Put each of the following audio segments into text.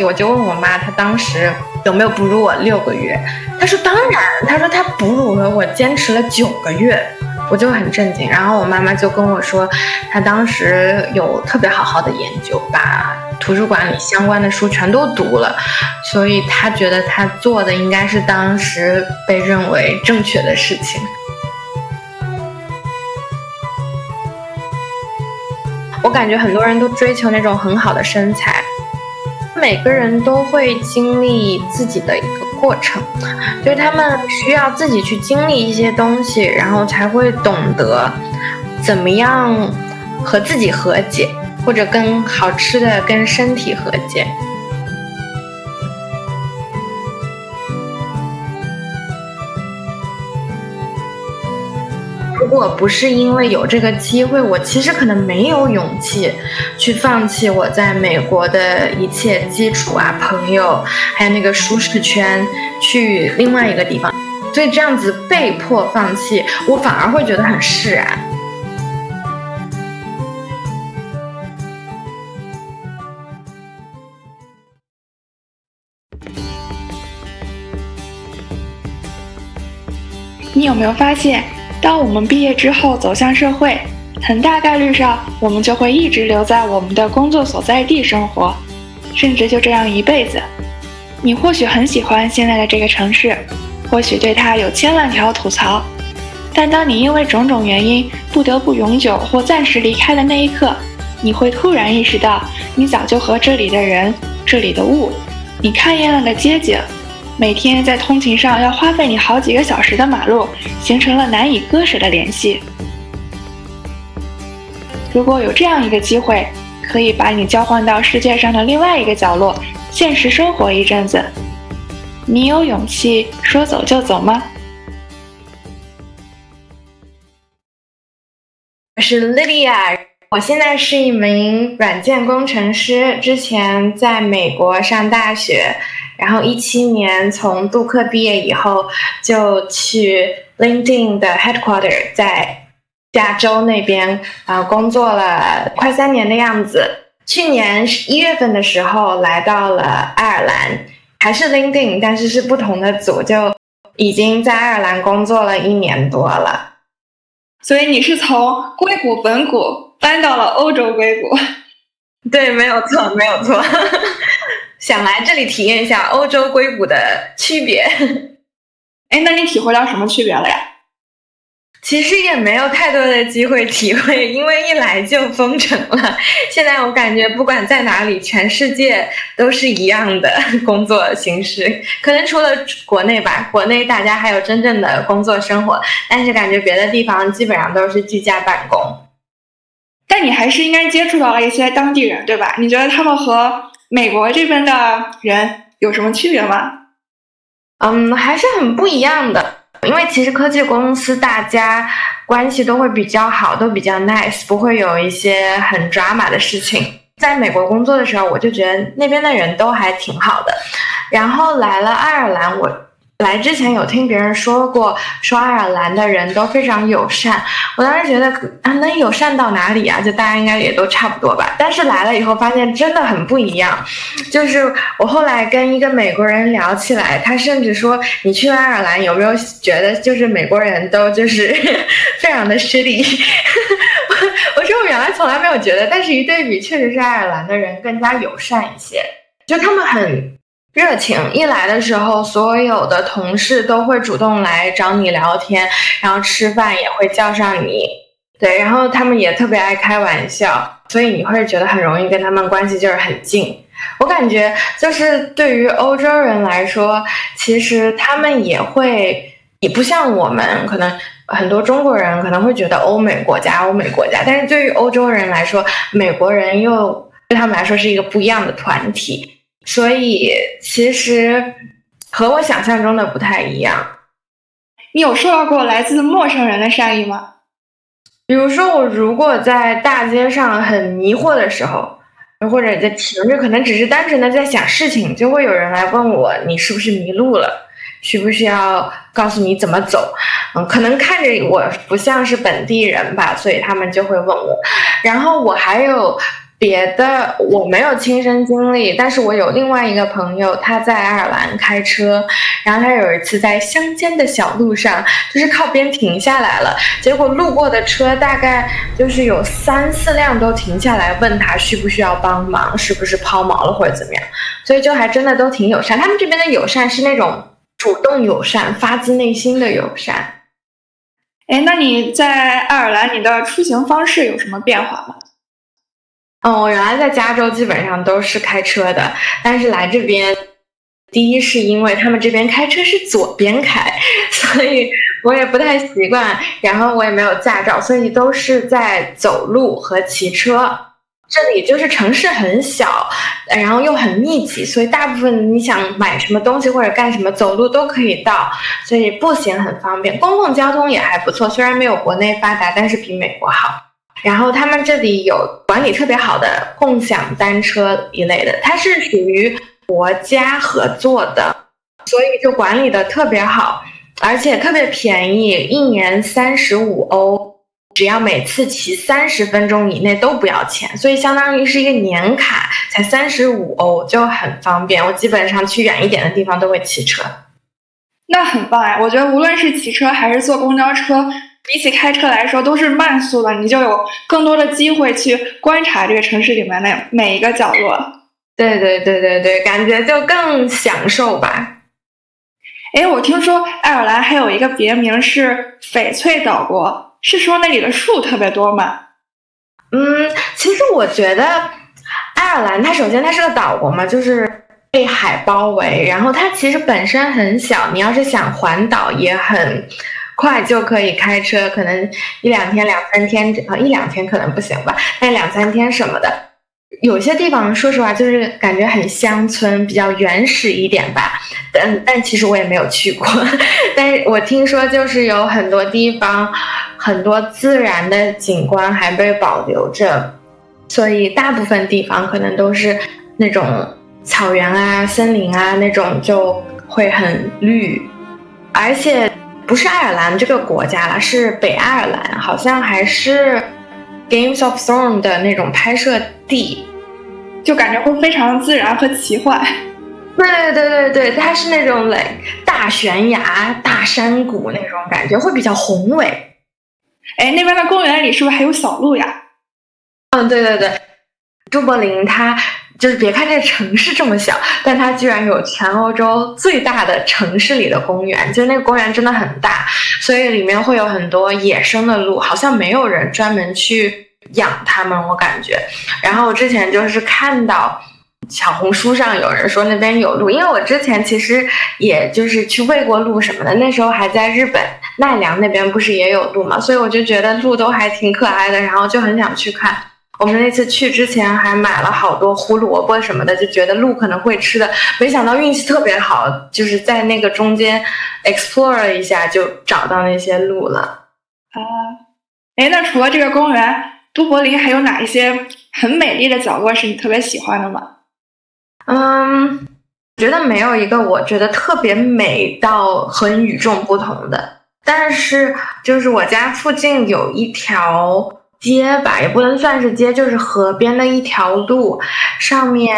我就问我妈，她当时有没有哺乳我六个月？她说当然，她说她哺乳了我坚持了九个月，我就很震惊。然后我妈妈就跟我说，她当时有特别好好的研究，把图书馆里相关的书全都读了，所以她觉得她做的应该是当时被认为正确的事情。我感觉很多人都追求那种很好的身材，每个人都会经历自己的一个过程，就是他们需要自己去经历一些东西，然后才会懂得怎么样和自己和解，或者跟好吃的跟身体和解。我不是因为有这个机会，我其实可能没有勇气去放弃我在美国的一切基础啊、朋友，还有那个舒适圈，去另外一个地方。所以这样子被迫放弃，我反而会觉得很释然。你有没有发现？当我们毕业之后走向社会，很大概率上我们就会一直留在我们的工作所在地生活，甚至就这样一辈子。你或许很喜欢现在的这个城市，或许对它有千万条吐槽，但当你因为种种原因不得不永久或暂时离开的那一刻，你会突然意识到，你早就和这里的人、这里的物、你看厌了的街景。每天在通勤上要花费你好几个小时的马路，形成了难以割舍的联系。如果有这样一个机会，可以把你交换到世界上的另外一个角落，现实生活一阵子，你有勇气说走就走吗？我是 Lydia，我现在是一名软件工程师，之前在美国上大学。然后一七年从杜克毕业以后，就去 LinkedIn 的 headquarter 在加州那边啊工作了快三年的样子。去年一月份的时候来到了爱尔兰，还是 LinkedIn，但是是不同的组，就已经在爱尔兰工作了一年多了。所以你是从硅谷本谷搬到了欧洲硅谷？对，没有错，没有错。想来这里体验一下欧洲硅谷的区别，哎，那你体会到什么区别了呀？其实也没有太多的机会体会，因为一来就封城了。现在我感觉不管在哪里，全世界都是一样的工作形式，可能除了国内吧，国内大家还有真正的工作生活，但是感觉别的地方基本上都是居家办公。但你还是应该接触到了一些当地人，对吧？你觉得他们和？美国这边的人有什么区别吗？嗯，还是很不一样的。因为其实科技公司大家关系都会比较好，都比较 nice，不会有一些很 drama 的事情。在美国工作的时候，我就觉得那边的人都还挺好的。然后来了爱尔兰，我。来之前有听别人说过，说爱尔兰的人都非常友善。我当时觉得啊，能友善到哪里啊？就大家应该也都差不多吧。但是来了以后发现真的很不一样。就是我后来跟一个美国人聊起来，他甚至说：“你去爱尔兰有没有觉得就是美国人都就是非常的势利？” 我说我原来从来没有觉得，但是一对比，确实是爱尔兰的人更加友善一些，就他们很。热情一来的时候，所有的同事都会主动来找你聊天，然后吃饭也会叫上你，对，然后他们也特别爱开玩笑，所以你会觉得很容易跟他们关系就是很近。我感觉就是对于欧洲人来说，其实他们也会，也不像我们可能很多中国人可能会觉得欧美国家、欧美国家，但是对于欧洲人来说，美国人又对他们来说是一个不一样的团体。所以其实和我想象中的不太一样。你有受到过来自陌生人的善意吗？比如说，我如果在大街上很迷惑的时候，或者在停着可能只是单纯的在想事情，就会有人来问我：“你是不是迷路了？需不需要告诉你怎么走？”嗯，可能看着我不像是本地人吧，所以他们就会问我。然后我还有。别的我没有亲身经历，但是我有另外一个朋友，他在爱尔兰开车，然后他有一次在乡间的小路上，就是靠边停下来了，结果路过的车大概就是有三四辆都停下来问他需不需要帮忙，是不是抛锚了或者怎么样，所以就还真的都挺友善。他们这边的友善是那种主动友善、发自内心的友善。哎，那你在爱尔兰，你的出行方式有什么变化吗？嗯，我原来在加州基本上都是开车的，但是来这边，第一是因为他们这边开车是左边开，所以我也不太习惯，然后我也没有驾照，所以都是在走路和骑车。这里就是城市很小，然后又很密集，所以大部分你想买什么东西或者干什么，走路都可以到，所以步行很方便。公共交通也还不错，虽然没有国内发达，但是比美国好。然后他们这里有管理特别好的共享单车一类的，它是属于国家合作的，所以就管理的特别好，而且特别便宜，一年三十五欧，只要每次骑三十分钟以内都不要钱，所以相当于是一个年卡，才三十五欧就很方便。我基本上去远一点的地方都会骑车，那很棒呀！我觉得无论是骑车还是坐公交车。比起开车来说，都是慢速的，你就有更多的机会去观察这个城市里面的每一个角落。对对对对对，感觉就更享受吧。哎，我听说爱尔兰还有一个别名是翡翠岛国，是说那里的树特别多吗？嗯，其实我觉得爱尔兰它首先它是个岛国嘛，就是被海包围，然后它其实本身很小，你要是想环岛也很。快就可以开车，可能一两天、两三天啊，一两天可能不行吧，但两三天什么的，有些地方说实话就是感觉很乡村，比较原始一点吧。但但其实我也没有去过，但是我听说就是有很多地方，很多自然的景观还被保留着，所以大部分地方可能都是那种草原啊、森林啊那种就会很绿，而且。不是爱尔兰这个国家了，是北爱尔兰，好像还是 Games of Thrones 的那种拍摄地，就感觉会非常自然和奇幻。对对对对对，它是那种嘞大悬崖、大山谷那种感觉，会比较宏伟。哎，那边的公园里是不是还有小路呀？嗯，对对对，朱柏林它。就是别看这城市这么小，但它居然有全欧洲最大的城市里的公园，就那个公园真的很大，所以里面会有很多野生的鹿，好像没有人专门去养它们，我感觉。然后我之前就是看到小红书上有人说那边有鹿，因为我之前其实也就是去喂过鹿什么的，那时候还在日本奈良那边不是也有鹿嘛，所以我就觉得鹿都还挺可爱的，然后就很想去看。我们那次去之前还买了好多胡萝卜什么的，就觉得鹿可能会吃的，没想到运气特别好，就是在那个中间 explore 了一下，就找到那些鹿了。啊，哎，那除了这个公园，都柏林还有哪一些很美丽的角落是你特别喜欢的吗？嗯，觉得没有一个我觉得特别美到很与众不同的，但是就是我家附近有一条。街吧，也不能算是街，就是河边的一条路，上面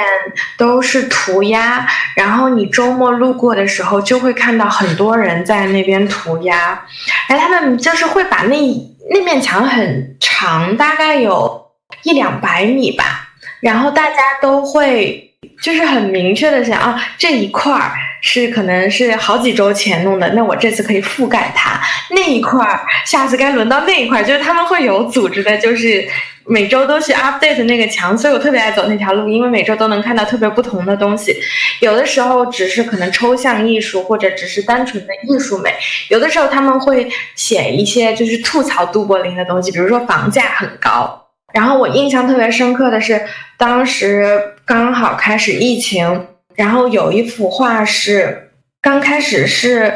都是涂鸦。然后你周末路过的时候，就会看到很多人在那边涂鸦。哎，他们就是会把那那面墙很长，大概有一两百米吧。然后大家都会就是很明确的想啊，这一块儿。是可能是好几周前弄的，那我这次可以覆盖它那一块儿，下次该轮到那一块儿，就是他们会有组织的，就是每周都去 update 那个墙，所以我特别爱走那条路，因为每周都能看到特别不同的东西。有的时候只是可能抽象艺术，或者只是单纯的艺术美；有的时候他们会写一些就是吐槽都柏林的东西，比如说房价很高。然后我印象特别深刻的是，当时刚好开始疫情。然后有一幅画是刚开始是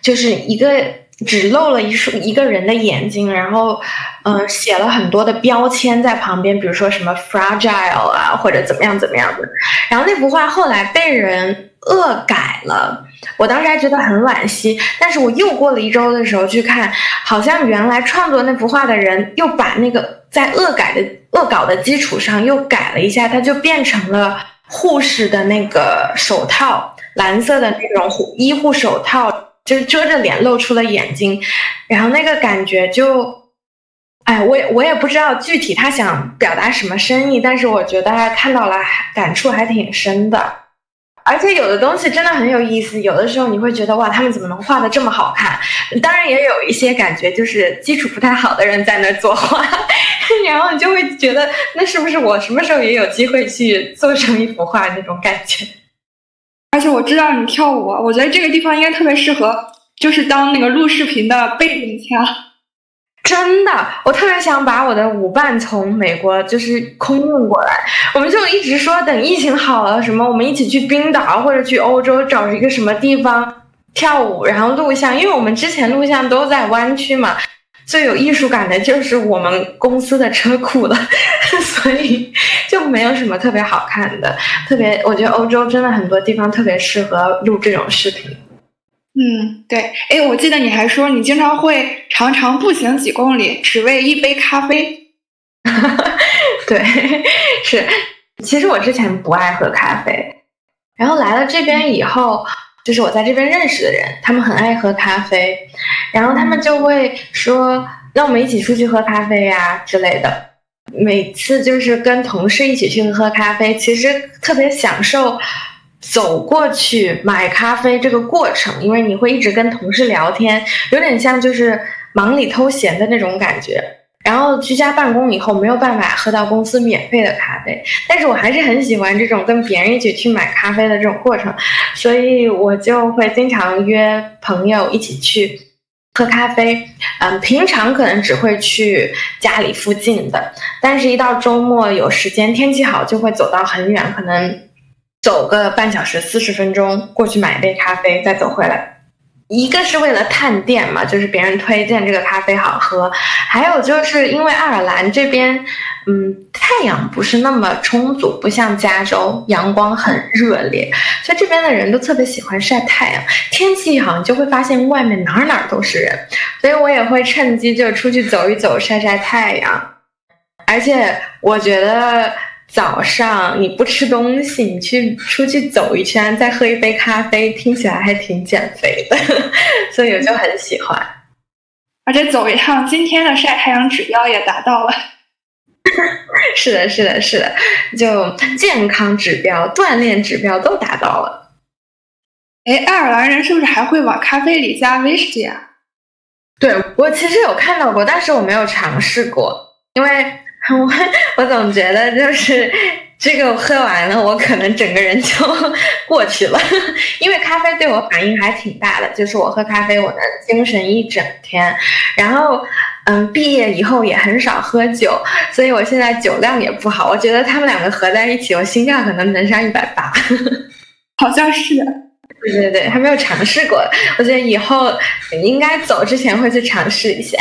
就是一个只露了一束一个人的眼睛，然后嗯写了很多的标签在旁边，比如说什么 fragile 啊或者怎么样怎么样的。然后那幅画后来被人恶改了，我当时还觉得很惋惜，但是我又过了一周的时候去看，好像原来创作那幅画的人又把那个在恶改的恶搞的基础上又改了一下，它就变成了护士的那个手套，蓝色的那种护医护手套，就是遮着脸露出了眼睛，然后那个感觉就。哎，我也我也不知道具体他想表达什么深意，但是我觉得看到了，感触还挺深的。而且有的东西真的很有意思，有的时候你会觉得哇，他们怎么能画的这么好看？当然也有一些感觉，就是基础不太好的人在那作画，然后你就会觉得，那是不是我什么时候也有机会去做成一幅画那种感觉？而且我知道你跳舞，我觉得这个地方应该特别适合，就是当那个录视频的背景墙。真的，我特别想把我的舞伴从美国就是空运过来。我们就一直说等疫情好了，什么我们一起去冰岛或者去欧洲找一个什么地方跳舞，然后录像。因为我们之前录像都在湾区嘛，最有艺术感的就是我们公司的车库了，所以就没有什么特别好看的。特别，我觉得欧洲真的很多地方特别适合录这种视频。嗯，对，哎，我记得你还说你经常会常常步行几公里，只为一杯咖啡。对，是，其实我之前不爱喝咖啡，然后来了这边以后，就是我在这边认识的人，他们很爱喝咖啡，然后他们就会说，让我们一起出去喝咖啡呀之类的。每次就是跟同事一起去喝咖啡，其实特别享受。走过去买咖啡这个过程，因为你会一直跟同事聊天，有点像就是忙里偷闲的那种感觉。然后居家办公以后没有办法喝到公司免费的咖啡，但是我还是很喜欢这种跟别人一起去买咖啡的这种过程，所以我就会经常约朋友一起去喝咖啡。嗯，平常可能只会去家里附近的，但是一到周末有时间天气好就会走到很远，可能。走个半小时四十分钟过去买一杯咖啡，再走回来。一个是为了探店嘛，就是别人推荐这个咖啡好喝；还有就是因为爱尔兰这边，嗯，太阳不是那么充足，不像加州阳光很热烈，所以这边的人都特别喜欢晒太阳。天气好，你就会发现外面哪哪都是人，所以我也会趁机就出去走一走，晒晒太阳。而且我觉得。早上你不吃东西，你去出去走一圈，再喝一杯咖啡，听起来还挺减肥的，所以我就很喜欢。而且走一趟，今天的晒太阳指标也达到了。是的，是的，是的，就健康指标、锻炼指标都达到了。哎，爱尔兰人是不是还会往咖啡里加威士忌啊？对我其实有看到过，但是我没有尝试过，因为。我 我总觉得就是这个喝完了，我可能整个人就 过去了，因为咖啡对我反应还挺大的。就是我喝咖啡，我能精神一整天。然后，嗯，毕业以后也很少喝酒，所以我现在酒量也不好。我觉得他们两个合在一起，我心跳可能能上一百八。好像是，对对对，还没有尝试过。我觉得以后应该走之前会去尝试一下。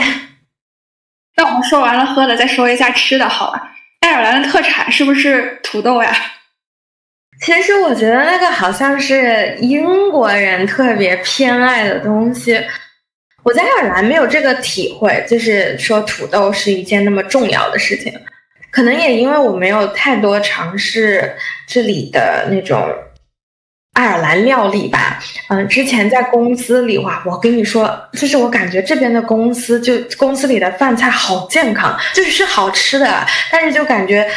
那我们说完了喝的，再说一下吃的，好了。爱尔兰的特产是不是土豆呀？其实我觉得那个好像是英国人特别偏爱的东西。我在爱尔兰没有这个体会，就是说土豆是一件那么重要的事情。可能也因为我没有太多尝试这里的那种。爱尔兰料理吧，嗯，之前在公司里哇，我跟你说，就是我感觉这边的公司就公司里的饭菜好健康，就是好吃的，但是就感觉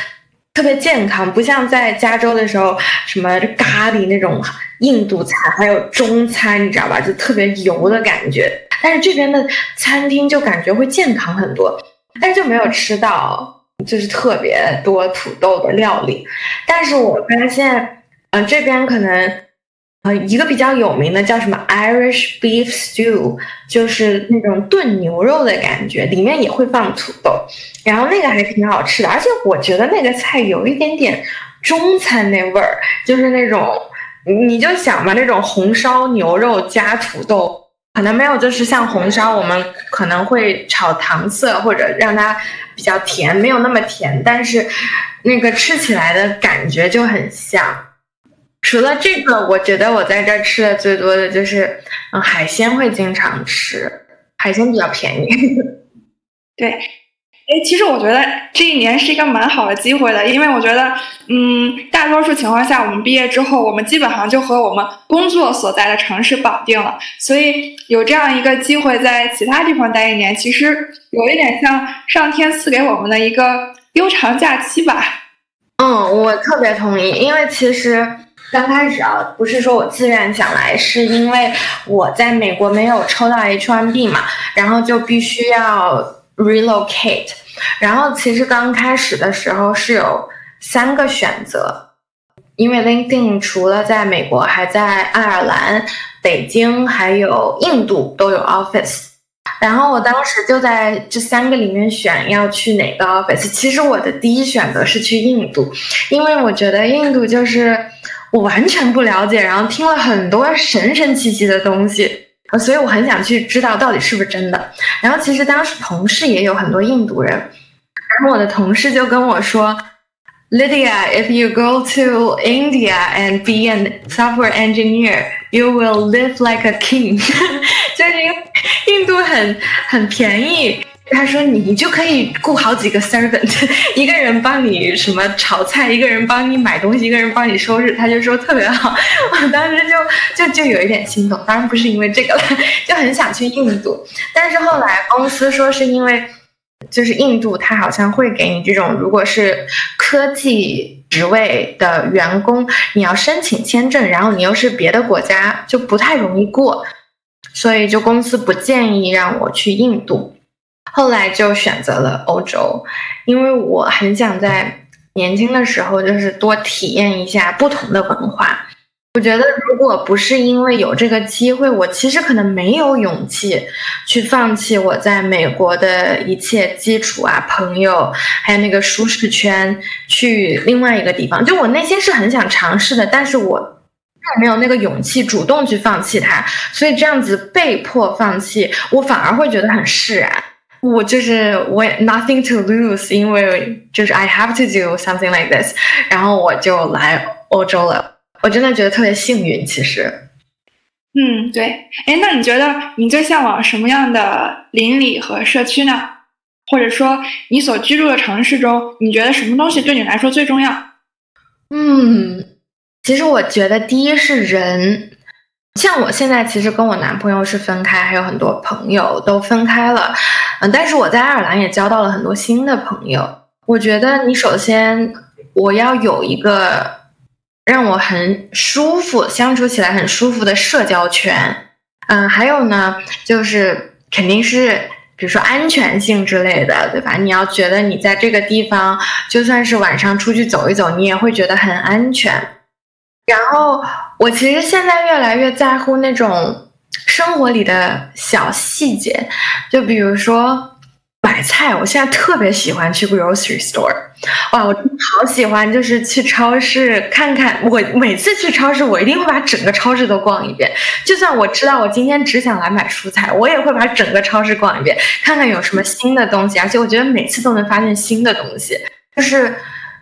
特别健康，不像在加州的时候，什么咖喱那种印度菜，还有中餐，你知道吧，就特别油的感觉。但是这边的餐厅就感觉会健康很多，但是就没有吃到就是特别多土豆的料理。但是我发现，嗯，这边可能。呃，一个比较有名的叫什么 Irish Beef Stew，就是那种炖牛肉的感觉，里面也会放土豆，然后那个还挺好吃的，而且我觉得那个菜有一点点中餐那味儿，就是那种你就想吧，那种红烧牛肉加土豆，可能没有就是像红烧我们可能会炒糖色或者让它比较甜，没有那么甜，但是那个吃起来的感觉就很像。除了这个，我觉得我在这儿吃的最多的就是，嗯，海鲜会经常吃，海鲜比较便宜。对，哎，其实我觉得这一年是一个蛮好的机会的，因为我觉得，嗯，大多数情况下，我们毕业之后，我们基本上就和我们工作所在的城市绑定了，所以有这样一个机会在其他地方待一年，其实有一点像上天赐给我们的一个悠长假期吧。嗯，我特别同意，因为其实。刚开始啊，不是说我自愿想来，是因为我在美国没有抽到 H1B 嘛，然后就必须要 relocate。然后其实刚开始的时候是有三个选择，因为 LinkedIn 除了在美国，还在爱尔兰、北京还有印度都有 office。然后我当时就在这三个里面选要去哪个 office。其实我的第一选择是去印度，因为我觉得印度就是。我完全不了解，然后听了很多神神奇奇的东西，所以我很想去知道到底是不是真的。然后其实当时同事也有很多印度人，然后我的同事就跟我说，Lydia，if you go to India and be an software engineer，you will live like a king，就是因为印度很很便宜。他说：“你就可以雇好几个 servant，一个人帮你什么炒菜，一个人帮你买东西，一个人帮你收拾。”他就说特别好，我当时就就就有一点心动。当然不是因为这个了，就很想去印度。但是后来公司说是因为，就是印度他好像会给你这种，如果是科技职位的员工，你要申请签证，然后你又是别的国家，就不太容易过，所以就公司不建议让我去印度。后来就选择了欧洲，因为我很想在年轻的时候就是多体验一下不同的文化。我觉得如果不是因为有这个机会，我其实可能没有勇气去放弃我在美国的一切基础啊、朋友，还有那个舒适圈，去另外一个地方。就我内心是很想尝试的，但是我没有那个勇气主动去放弃它，所以这样子被迫放弃，我反而会觉得很释然。我就是我 nothing to lose，因为就是 I have to do something like this，然后我就来欧洲了。我真的觉得特别幸运，其实。嗯，对。哎，那你觉得你最向往什么样的邻里和社区呢？或者说，你所居住的城市中，你觉得什么东西对你来说最重要？嗯，其实我觉得第一是人。像我现在其实跟我男朋友是分开，还有很多朋友都分开了，嗯，但是我在爱尔兰也交到了很多新的朋友。我觉得你首先我要有一个让我很舒服、相处起来很舒服的社交圈，嗯，还有呢，就是肯定是比如说安全性之类的，对吧？你要觉得你在这个地方，就算是晚上出去走一走，你也会觉得很安全。然后我其实现在越来越在乎那种生活里的小细节，就比如说买菜，我现在特别喜欢去 grocery store，哇，我好喜欢，就是去超市看看。我每次去超市，我一定会把整个超市都逛一遍，就算我知道我今天只想来买蔬菜，我也会把整个超市逛一遍，看看有什么新的东西。而且我觉得每次都能发现新的东西，就是。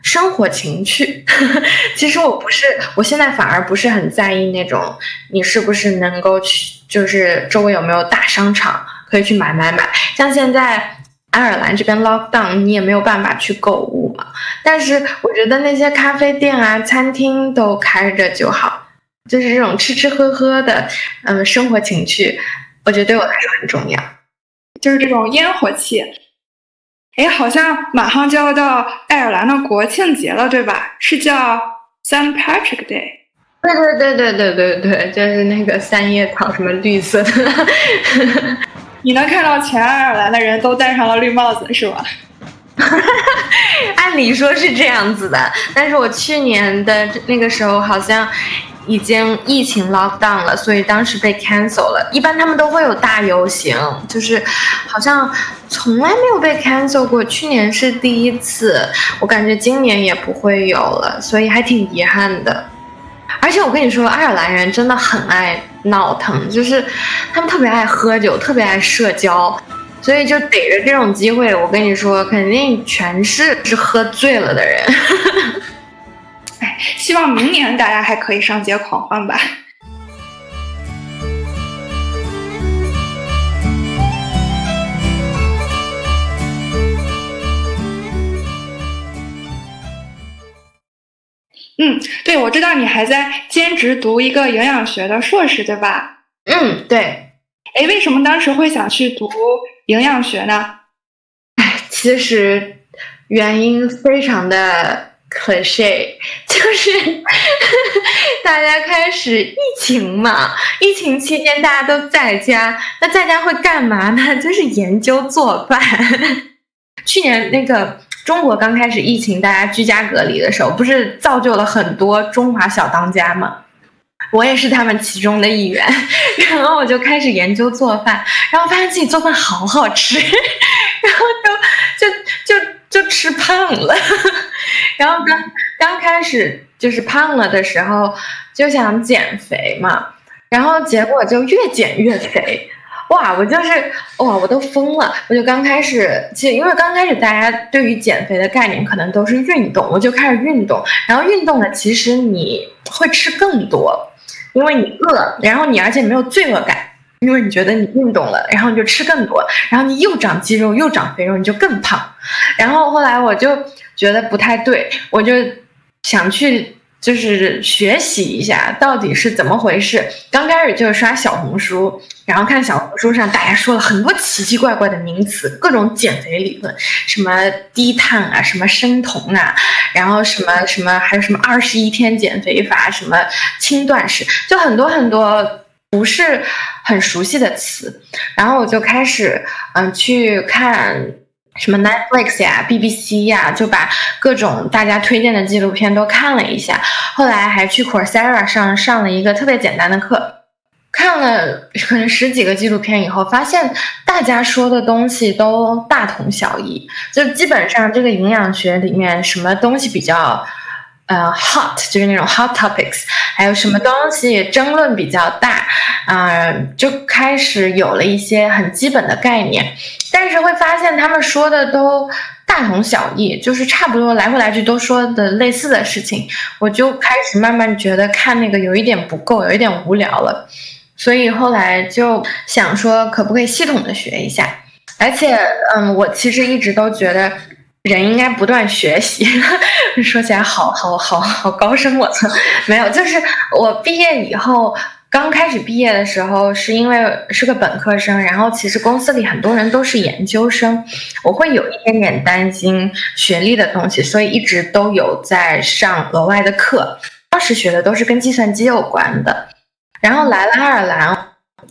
生活情趣，其实我不是，我现在反而不是很在意那种你是不是能够去，就是周围有没有大商场可以去买买买。像现在爱尔兰这边 lock down，你也没有办法去购物嘛。但是我觉得那些咖啡店啊、餐厅都开着就好，就是这种吃吃喝喝的，嗯，生活情趣，我觉得对我来说很重要，就是这种烟火气。哎，好像马上就要到爱尔兰的国庆节了，对吧？是叫 Saint Patrick Day。对对对对对对对，就是那个三叶草，什么绿色的。你能看到全爱尔兰的人都戴上了绿帽子，是吗？按理说是这样子的，但是我去年的那个时候好像。已经疫情 lock down 了，所以当时被 cancel 了。一般他们都会有大游行，就是好像从来没有被 cancel 过。去年是第一次，我感觉今年也不会有了，所以还挺遗憾的。而且我跟你说，爱尔兰人真的很爱闹腾，就是他们特别爱喝酒，特别爱社交，所以就逮着这种机会，我跟你说，肯定全是是喝醉了的人。哎，希望明年大家还可以上街狂欢吧。嗯，对，我知道你还在兼职读一个营养学的硕士，对吧？嗯，对。哎，为什么当时会想去读营养学呢？哎，其实原因非常的 cliche，就是 大家开始疫情嘛，疫情期间大家都在家，那在家会干嘛呢？就是研究做饭。去年那个。中国刚开始疫情，大家居家隔离的时候，不是造就了很多中华小当家吗？我也是他们其中的一员。然后我就开始研究做饭，然后发现自己做饭好好吃，然后就就就就吃胖了。然后刚刚开始就是胖了的时候，就想减肥嘛，然后结果就越减越肥。哇，我就是哇，我都疯了！我就刚开始，其实因为刚开始大家对于减肥的概念可能都是运动，我就开始运动。然后运动呢，其实你会吃更多，因为你饿，然后你而且没有罪恶感，因为你觉得你运动了，然后你就吃更多，然后你又长肌肉又长肥肉，你就更胖。然后后来我就觉得不太对，我就想去。就是学习一下到底是怎么回事。刚开始就是刷小红书，然后看小红书上大家说了很多奇奇怪怪的名词，各种减肥理论，什么低碳啊，什么生酮啊，然后什么什么，还有什么二十一天减肥法，什么轻断食，就很多很多不是很熟悉的词。然后我就开始嗯去看。什么 Netflix 呀、BBC 呀，就把各种大家推荐的纪录片都看了一下。后来还去 Coursera 上上了一个特别简单的课，看了可能十几个纪录片以后，发现大家说的东西都大同小异。就基本上这个营养学里面什么东西比较呃 hot，就是那种 hot topics，还有什么东西争论比较大啊，就开始有了一些很基本的概念。但是会发现他们说的都大同小异，就是差不多来回来去都说的类似的事情，我就开始慢慢觉得看那个有一点不够，有一点无聊了，所以后来就想说可不可以系统的学一下，而且嗯，我其实一直都觉得人应该不断学习，说起来好好好好高深莫测，没有，就是我毕业以后。刚开始毕业的时候，是因为是个本科生，然后其实公司里很多人都是研究生，我会有一点点担心学历的东西，所以一直都有在上额外的课。当时学的都是跟计算机有关的，然后来了爱尔兰，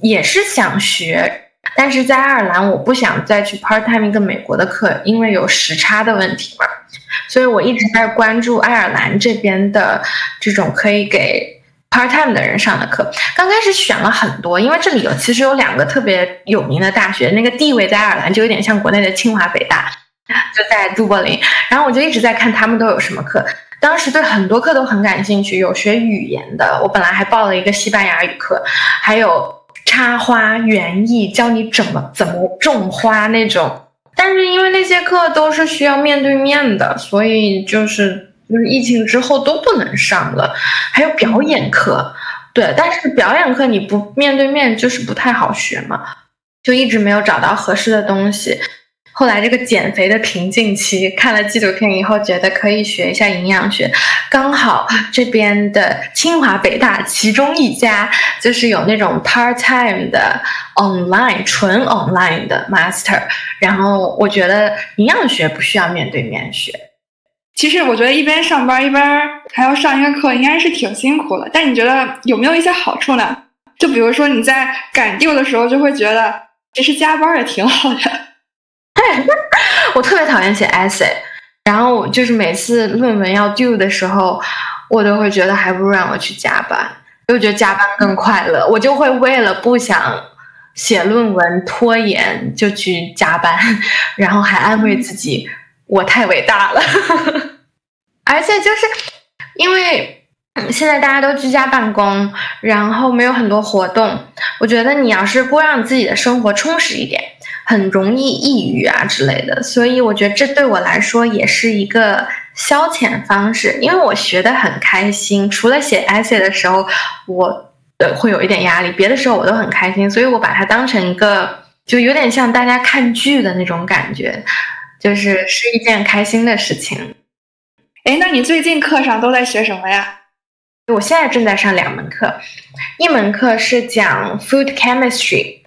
也是想学，但是在爱尔兰我不想再去 part time 一个美国的课，因为有时差的问题嘛，所以我一直在关注爱尔兰这边的这种可以给。part time 的人上的课，刚开始选了很多，因为这里有其实有两个特别有名的大学，那个地位在爱尔兰就有点像国内的清华北大，就在都柏林。然后我就一直在看他们都有什么课，当时对很多课都很感兴趣，有学语言的，我本来还报了一个西班牙语课，还有插花园艺，教你怎么怎么种花那种。但是因为那些课都是需要面对面的，所以就是。就是疫情之后都不能上了，还有表演课，对，但是表演课你不面对面就是不太好学嘛，就一直没有找到合适的东西。后来这个减肥的瓶颈期，看了纪录片以后，觉得可以学一下营养学，刚好这边的清华北大其中一家就是有那种 part time 的 online 纯 online 的 master，然后我觉得营养学不需要面对面学。其实我觉得一边上班一边还要上一个课，应该是挺辛苦的。但你觉得有没有一些好处呢？就比如说你在赶 due 的时候，就会觉得其实加班也挺好的。我特别讨厌写 essay，然后就是每次论文要 do 的时候，我都会觉得还不如让我去加班，我觉得加班更快乐。我就会为了不想写论文拖延，就去加班，然后还安慰自己。我太伟大了，而且就是因为现在大家都居家办公，然后没有很多活动，我觉得你要是不让自己的生活充实一点，很容易抑郁啊之类的。所以我觉得这对我来说也是一个消遣方式，因为我学的很开心。除了写 essay 的时候，我呃会有一点压力，别的时候我都很开心，所以我把它当成一个，就有点像大家看剧的那种感觉，就是是一件开心的事情。哎，那你最近课上都在学什么呀？我现在正在上两门课，一门课是讲 food chemistry，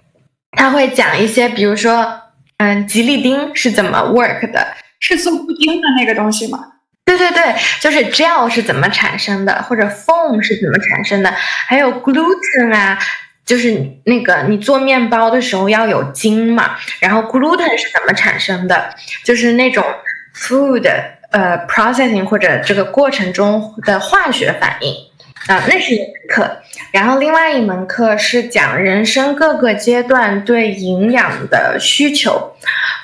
他会讲一些，比如说，嗯，吉利丁是怎么 work 的，是做布丁的那个东西吗？对对对，就是 gel 是怎么产生的，或者 foam 是怎么产生的，还有 gluten 啊，就是那个你做面包的时候要有筋嘛，然后 gluten 是怎么产生的，就是那种 food 呃 processing 或者这个过程中的化学反应。啊，那是一门课，然后另外一门课是讲人生各个阶段对营养的需求，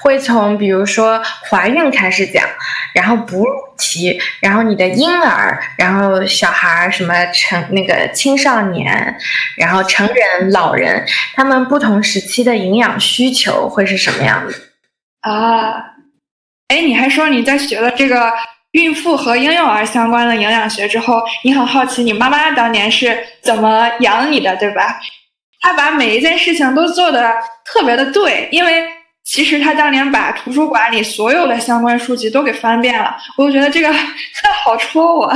会从比如说怀孕开始讲，然后哺乳期，然后你的婴儿，然后小孩什么成那个青少年，然后成人、老人，他们不同时期的营养需求会是什么样的？啊，哎，你还说你在学了这个？孕妇和婴幼儿相关的营养学之后，你很好奇你妈妈当年是怎么养你的，对吧？她把每一件事情都做的特别的对，因为其实她当年把图书馆里所有的相关书籍都给翻遍了。我就觉得这个 特好戳我。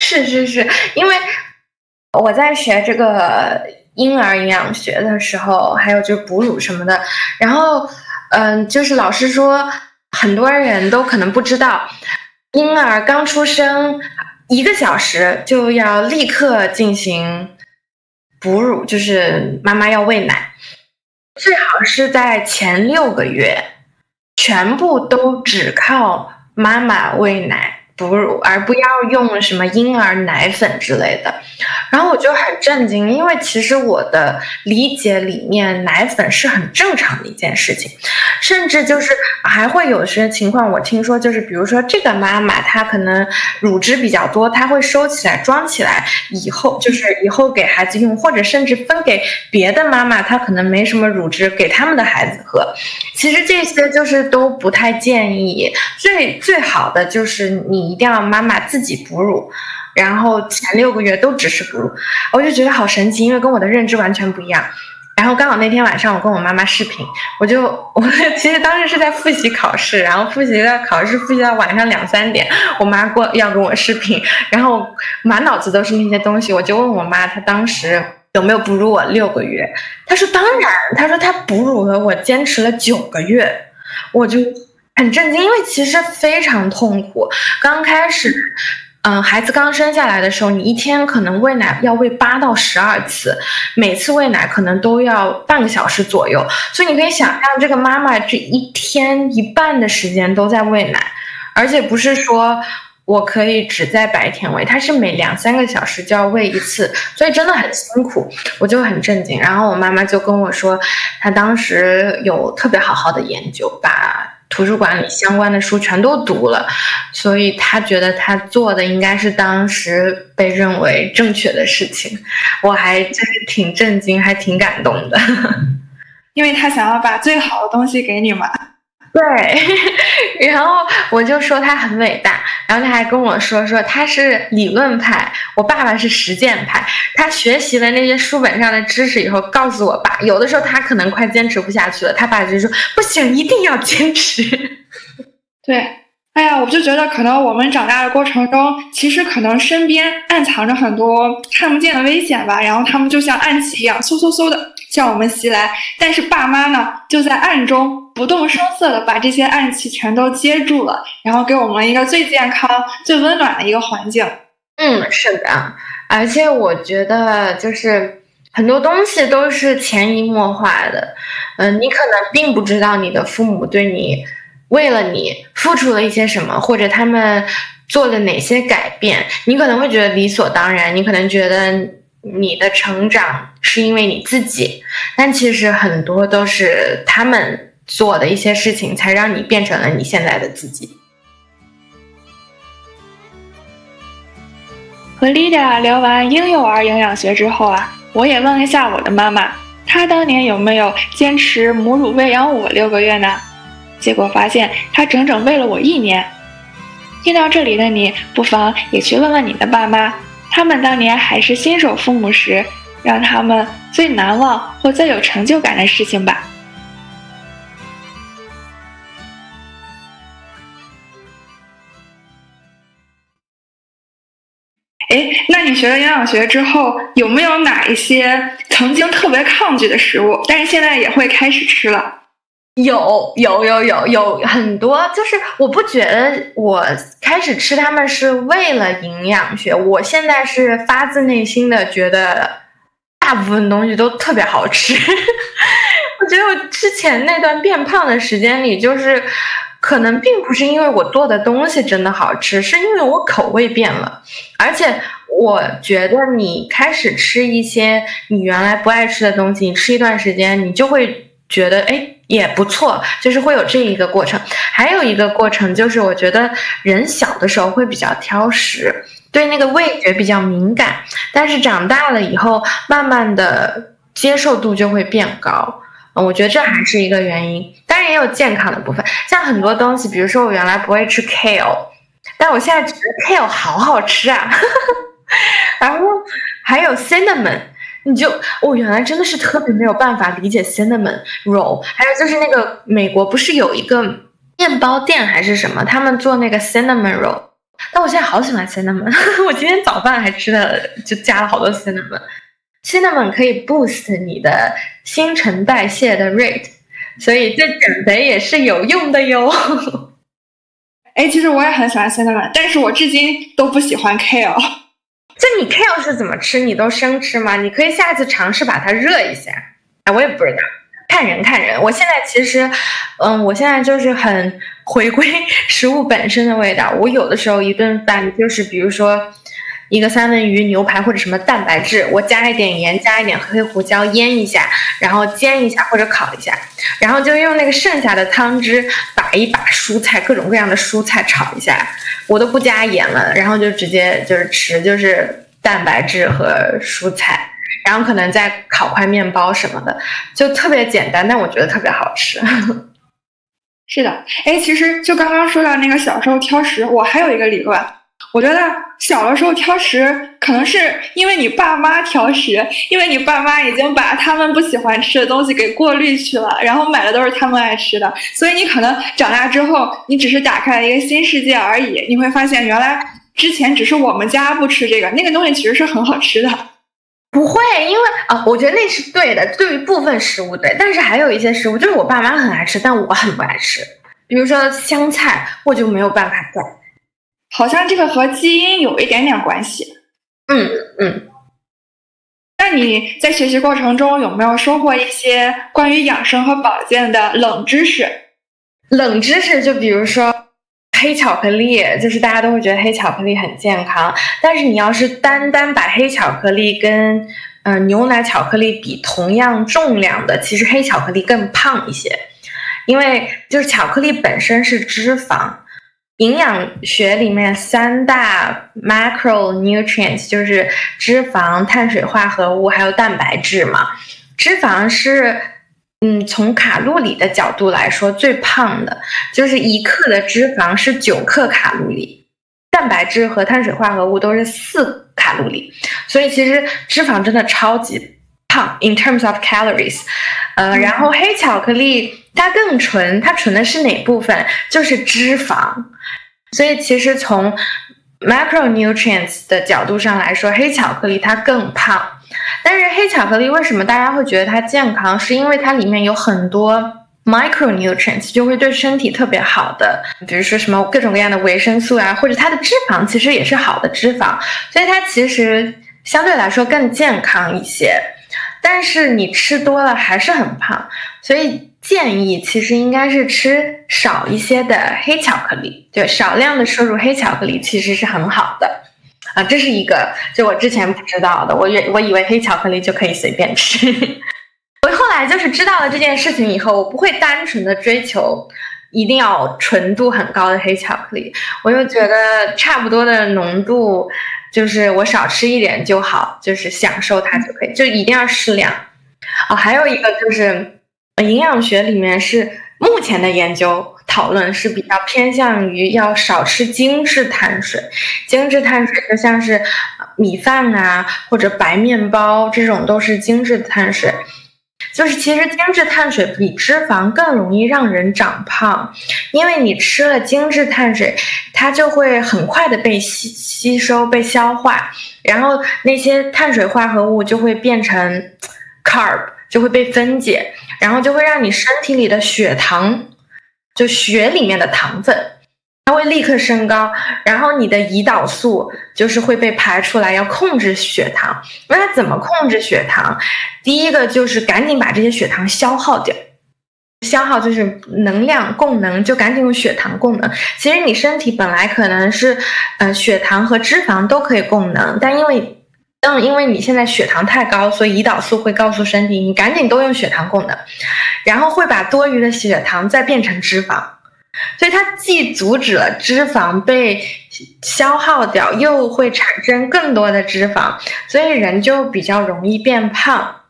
是是是，因为我在学这个婴儿营养学的时候，还有就是哺乳什么的，然后嗯，就是老师说很多人都可能不知道。婴儿刚出生一个小时就要立刻进行哺乳，就是妈妈要喂奶，最好是在前六个月全部都只靠妈妈喂奶。哺乳，而不要用什么婴儿奶粉之类的。然后我就很震惊，因为其实我的理解里面，奶粉是很正常的一件事情，甚至就是还会有些情况，我听说就是，比如说这个妈妈她可能乳汁比较多，她会收起来装起来，以后就是以后给孩子用，或者甚至分给别的妈妈，她可能没什么乳汁，给他们的孩子喝。其实这些就是都不太建议，最最好的就是你。一定要妈妈自己哺乳，然后前六个月都只是哺乳，我就觉得好神奇，因为跟我的认知完全不一样。然后刚好那天晚上我跟我妈妈视频，我就 我其实当时是在复习考试，然后复习的考试复习到晚上两三点，我妈过要跟我视频，然后满脑子都是那些东西，我就问我妈，她当时有没有哺乳我六个月？她说当然，她说她哺乳了我坚持了九个月，我就。很震惊，因为其实非常痛苦。刚开始，嗯，孩子刚生下来的时候，你一天可能喂奶要喂八到十二次，每次喂奶可能都要半个小时左右。所以你可以想象，这个妈妈这一天一半的时间都在喂奶，而且不是说我可以只在白天喂，她是每两三个小时就要喂一次，所以真的很辛苦。我就很震惊。然后我妈妈就跟我说，她当时有特别好好的研究，把。图书馆里相关的书全都读了，所以他觉得他做的应该是当时被认为正确的事情。我还真是挺震惊，还挺感动的，因为他想要把最好的东西给你嘛。对，然后我就说他很伟大，然后他还跟我说说他是理论派，我爸爸是实践派。他学习了那些书本上的知识以后，告诉我爸，有的时候他可能快坚持不下去了，他爸就说不行，一定要坚持。对，哎呀，我就觉得可能我们长大的过程中，其实可能身边暗藏着很多看不见的危险吧，然后他们就像暗器一样，嗖嗖嗖的。向我们袭来，但是爸妈呢，就在暗中不动声色的把这些暗器全都接住了，然后给我们一个最健康、最温暖的一个环境。嗯，是的，而且我觉得就是很多东西都是潜移默化的。嗯，你可能并不知道你的父母对你为了你付出了一些什么，或者他们做了哪些改变，你可能会觉得理所当然，你可能觉得。你的成长是因为你自己，但其实很多都是他们做的一些事情，才让你变成了你现在的自己。和 Lida 聊完婴幼儿营养学之后啊，我也问了一下我的妈妈，她当年有没有坚持母乳喂养我六个月呢？结果发现他整整喂了我一年。听到这里的你，不妨也去问问你的爸妈，他们当年还是新手父母时，让他们最难忘或最有成就感的事情吧。哎，那你学了营养学之后，有没有哪一些曾经特别抗拒的食物，但是现在也会开始吃了？有有有有有很多，就是我不觉得我开始吃它们是为了营养学，我现在是发自内心的觉得大部分东西都特别好吃。我觉得我之前那段变胖的时间里，就是可能并不是因为我做的东西真的好吃，是因为我口味变了，而且我觉得你开始吃一些你原来不爱吃的东西，你吃一段时间，你就会觉得哎。也不错，就是会有这一个过程，还有一个过程就是，我觉得人小的时候会比较挑食，对那个味觉比较敏感，但是长大了以后，慢慢的接受度就会变高。我觉得这还是一个原因，当然也有健康的部分，像很多东西，比如说我原来不会吃 kale，但我现在觉得 kale 好好吃啊，然后还有 cinnamon。你就我原来真的是特别没有办法理解 cinnamon roll，还有就是那个美国不是有一个面包店还是什么，他们做那个 cinnamon roll，但我现在好喜欢 cinnamon，我今天早饭还吃了，就加了好多 cinnamon，cinnamon 可以 boost 你的新陈代谢的 rate，所以对减肥也是有用的哟。哎，其实我也很喜欢 cinnamon，但是我至今都不喜欢 kale。就你 kale 是怎么吃？你都生吃吗？你可以下次尝试把它热一下。哎，我也不知道，看人看人。我现在其实，嗯，我现在就是很回归 食物本身的味道。我有的时候一顿饭就是，比如说一个三文鱼、牛排或者什么蛋白质，我加一点盐，加一点黑胡椒腌一下，然后煎一下或者烤一下，然后就用那个剩下的汤汁把一把蔬菜，各种各样的蔬菜炒一下。我都不加盐了，然后就直接就是吃，就是蛋白质和蔬菜，然后可能再烤块面包什么的，就特别简单，但我觉得特别好吃。是的，哎，其实就刚刚说到那个小时候挑食，我还有一个理论。我觉得小的时候挑食，可能是因为你爸妈挑食，因为你爸妈已经把他们不喜欢吃的东西给过滤去了，然后买的都是他们爱吃的，所以你可能长大之后，你只是打开了一个新世界而已。你会发现，原来之前只是我们家不吃这个，那个东西其实是很好吃的。不会，因为啊，我觉得那是对的，对于部分食物对，但是还有一些食物，就是我爸妈很爱吃，但我很不爱吃，比如说香菜，我就没有办法蘸。好像这个和基因有一点点关系。嗯嗯。那你在学习过程中有没有收获一些关于养生和保健的冷知识？冷知识就比如说黑巧克力，就是大家都会觉得黑巧克力很健康，但是你要是单单把黑巧克力跟嗯牛奶巧克力比同样重量的，其实黑巧克力更胖一些，因为就是巧克力本身是脂肪。营养学里面三大 macronutrients 就是脂肪、碳水化合物还有蛋白质嘛。脂肪是，嗯，从卡路里的角度来说最胖的，就是一克的脂肪是九克卡路里，蛋白质和碳水化合物都是四卡路里，所以其实脂肪真的超级胖 in terms of calories。呃，然后黑巧克力它更纯，它纯的是哪部分？就是脂肪。所以其实从 macronutrients 的角度上来说，黑巧克力它更胖。但是黑巧克力为什么大家会觉得它健康？是因为它里面有很多 micronutrients，就会对身体特别好的，比如说什么各种各样的维生素啊，或者它的脂肪其实也是好的脂肪，所以它其实相对来说更健康一些。但是你吃多了还是很胖，所以。建议其实应该是吃少一些的黑巧克力，对，少量的摄入黑巧克力其实是很好的啊。这是一个，就我之前不知道的，我以我以为黑巧克力就可以随便吃。我后来就是知道了这件事情以后，我不会单纯的追求一定要纯度很高的黑巧克力，我又觉得差不多的浓度，就是我少吃一点就好，就是享受它就可以，就一定要适量。啊，还有一个就是。营养学里面是目前的研究，讨论是比较偏向于要少吃精致碳水，精致碳水就像是米饭啊或者白面包这种都是精致碳水。就是其实精致碳水比脂肪更容易让人长胖，因为你吃了精致碳水，它就会很快的被吸吸收、被消化，然后那些碳水化合物就会变成 carb，就会被分解，然后就会让你身体里的血糖，就血里面的糖分。它会立刻升高，然后你的胰岛素就是会被排出来，要控制血糖。那它怎么控制血糖？第一个就是赶紧把这些血糖消耗掉，消耗就是能量供能，就赶紧用血糖供能。其实你身体本来可能是，呃，血糖和脂肪都可以供能，但因为，嗯，因为你现在血糖太高，所以胰岛素会告诉身体，你赶紧都用血糖供能，然后会把多余的血糖再变成脂肪。所以它既阻止了脂肪被消耗掉，又会产生更多的脂肪，所以人就比较容易变胖。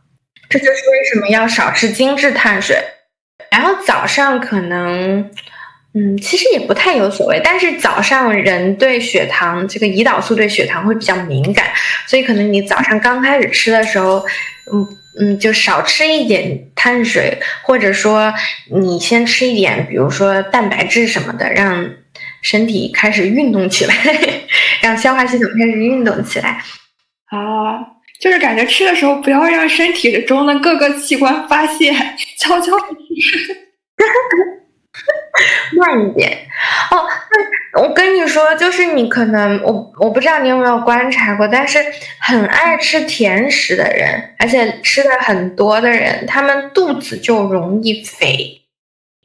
这就是为什么要少吃精致碳水。然后早上可能，嗯，其实也不太有所谓，但是早上人对血糖这个胰岛素对血糖会比较敏感，所以可能你早上刚开始吃的时候，嗯。嗯，就少吃一点碳水，或者说你先吃一点，比如说蛋白质什么的，让身体开始运动起来，让消化系统开始运动起来。啊，就是感觉吃的时候不要让身体中的各个器官发现，悄悄的吃。慢一点哦。那我跟你说，就是你可能我我不知道你有没有观察过，但是很爱吃甜食的人，而且吃的很多的人，他们肚子就容易肥。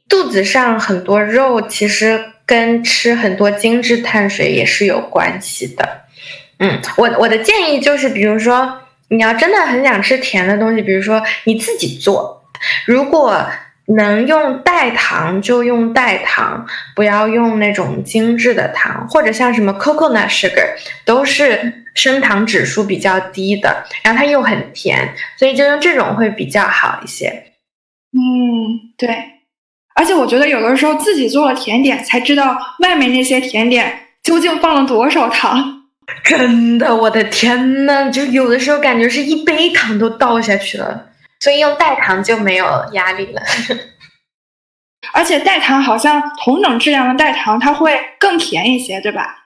肚子上很多肉，其实跟吃很多精致碳水也是有关系的。嗯，我我的建议就是，比如说你要真的很想吃甜的东西，比如说你自己做，如果。能用代糖就用代糖，不要用那种精致的糖，或者像什么 coconut sugar，都是升糖指数比较低的，然后它又很甜，所以就用这种会比较好一些。嗯，对。而且我觉得有的时候自己做了甜点，才知道外面那些甜点究竟放了多少糖。真的，我的天呐，就有的时候感觉是一杯糖都倒下去了。所以用代糖就没有压力了，而且代糖好像同等质量的代糖，它会更甜一些，对吧？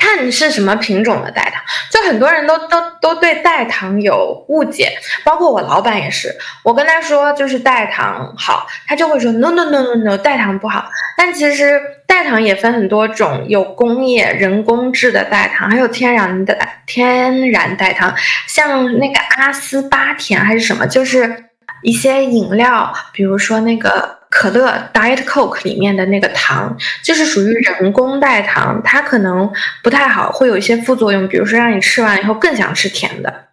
看是什么品种的代糖，就很多人都都都对代糖有误解，包括我老板也是。我跟他说就是代糖好，他就会说 no no no no no 代糖不好。但其实代糖也分很多种，有工业人工制的代糖，还有天然的天然代糖，像那个阿斯巴甜还是什么，就是一些饮料，比如说那个。可乐 Diet Coke 里面的那个糖，就是属于人工代糖，它可能不太好，会有一些副作用，比如说让你吃完以后更想吃甜的。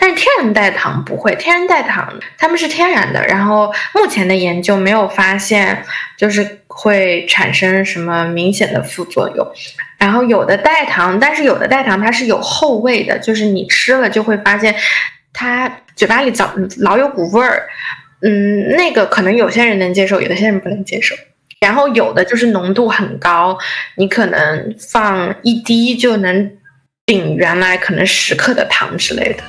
但是天然代糖不会，天然代糖它们是天然的，然后目前的研究没有发现就是会产生什么明显的副作用。然后有的代糖，但是有的代糖它是有后味的，就是你吃了就会发现它嘴巴里早老有股味儿。嗯，那个可能有些人能接受，有些人不能接受。然后有的就是浓度很高，你可能放一滴就能顶原来可能十克的糖之类的。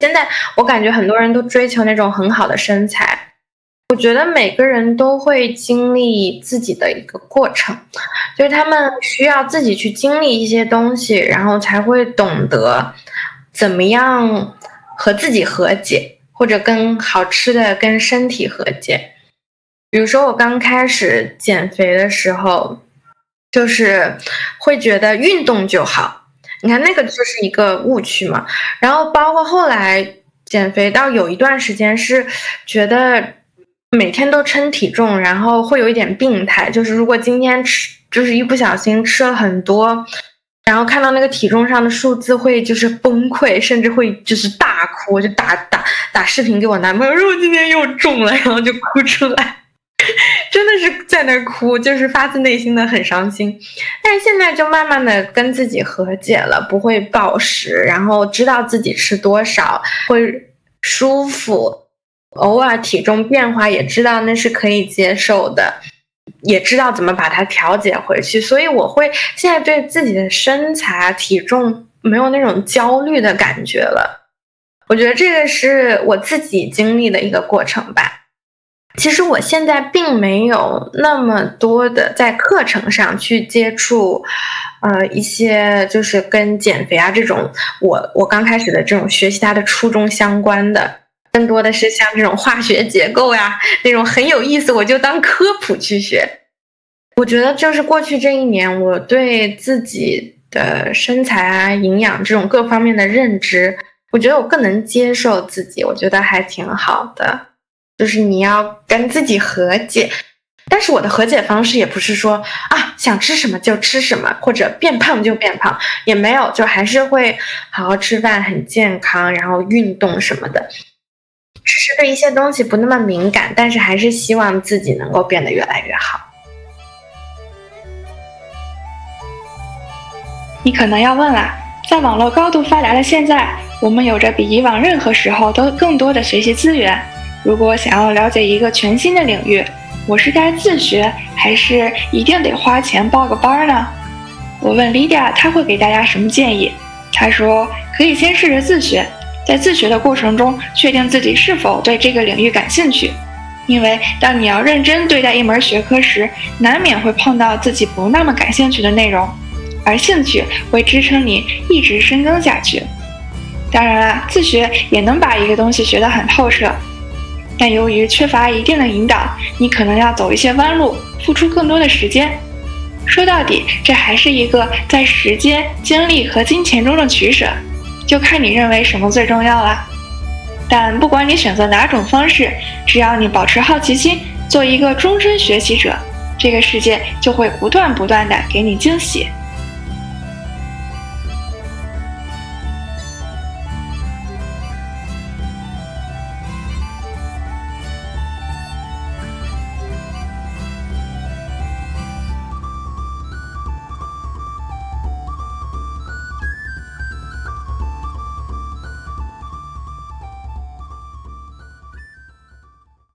现在我感觉很多人都追求那种很好的身材。我觉得每个人都会经历自己的一个过程，就是他们需要自己去经历一些东西，然后才会懂得怎么样和自己和解，或者跟好吃的、跟身体和解。比如说我刚开始减肥的时候，就是会觉得运动就好，你看那个就是一个误区嘛。然后包括后来减肥到有一段时间是觉得。每天都称体重，然后会有一点病态。就是如果今天吃，就是一不小心吃了很多，然后看到那个体重上的数字，会就是崩溃，甚至会就是大哭，就打打打视频给我男朋友，说我今天又重了，然后就哭出来。真的是在那哭，就是发自内心的很伤心。但是现在就慢慢的跟自己和解了，不会暴食，然后知道自己吃多少会舒服，偶尔体重变化也知道那是可以接受的，也知道怎么把它调节回去。所以我会现在对自己的身材体重没有那种焦虑的感觉了。我觉得这个是我自己经历的一个过程吧。其实我现在并没有那么多的在课程上去接触，呃，一些就是跟减肥啊这种，我我刚开始的这种学习它的初衷相关的，更多的是像这种化学结构呀那种很有意思，我就当科普去学。我觉得就是过去这一年，我对自己的身材啊、营养这种各方面的认知，我觉得我更能接受自己，我觉得还挺好的。就是你要跟自己和解，但是我的和解方式也不是说啊想吃什么就吃什么，或者变胖就变胖，也没有，就还是会好好吃饭，很健康，然后运动什么的，只是对一些东西不那么敏感，但是还是希望自己能够变得越来越好。你可能要问了，在网络高度发达的现在，我们有着比以往任何时候都更多的学习资源。如果想要了解一个全新的领域，我是该自学还是一定得花钱报个班呢？我问 Lydia，她会给大家什么建议？她说可以先试着自学，在自学的过程中确定自己是否对这个领域感兴趣。因为当你要认真对待一门学科时，难免会碰到自己不那么感兴趣的内容，而兴趣会支撑你一直深耕下去。当然了，自学也能把一个东西学得很透彻。但由于缺乏一定的引导，你可能要走一些弯路，付出更多的时间。说到底，这还是一个在时间、精力和金钱中的取舍，就看你认为什么最重要了。但不管你选择哪种方式，只要你保持好奇心，做一个终身学习者，这个世界就会不断不断的给你惊喜。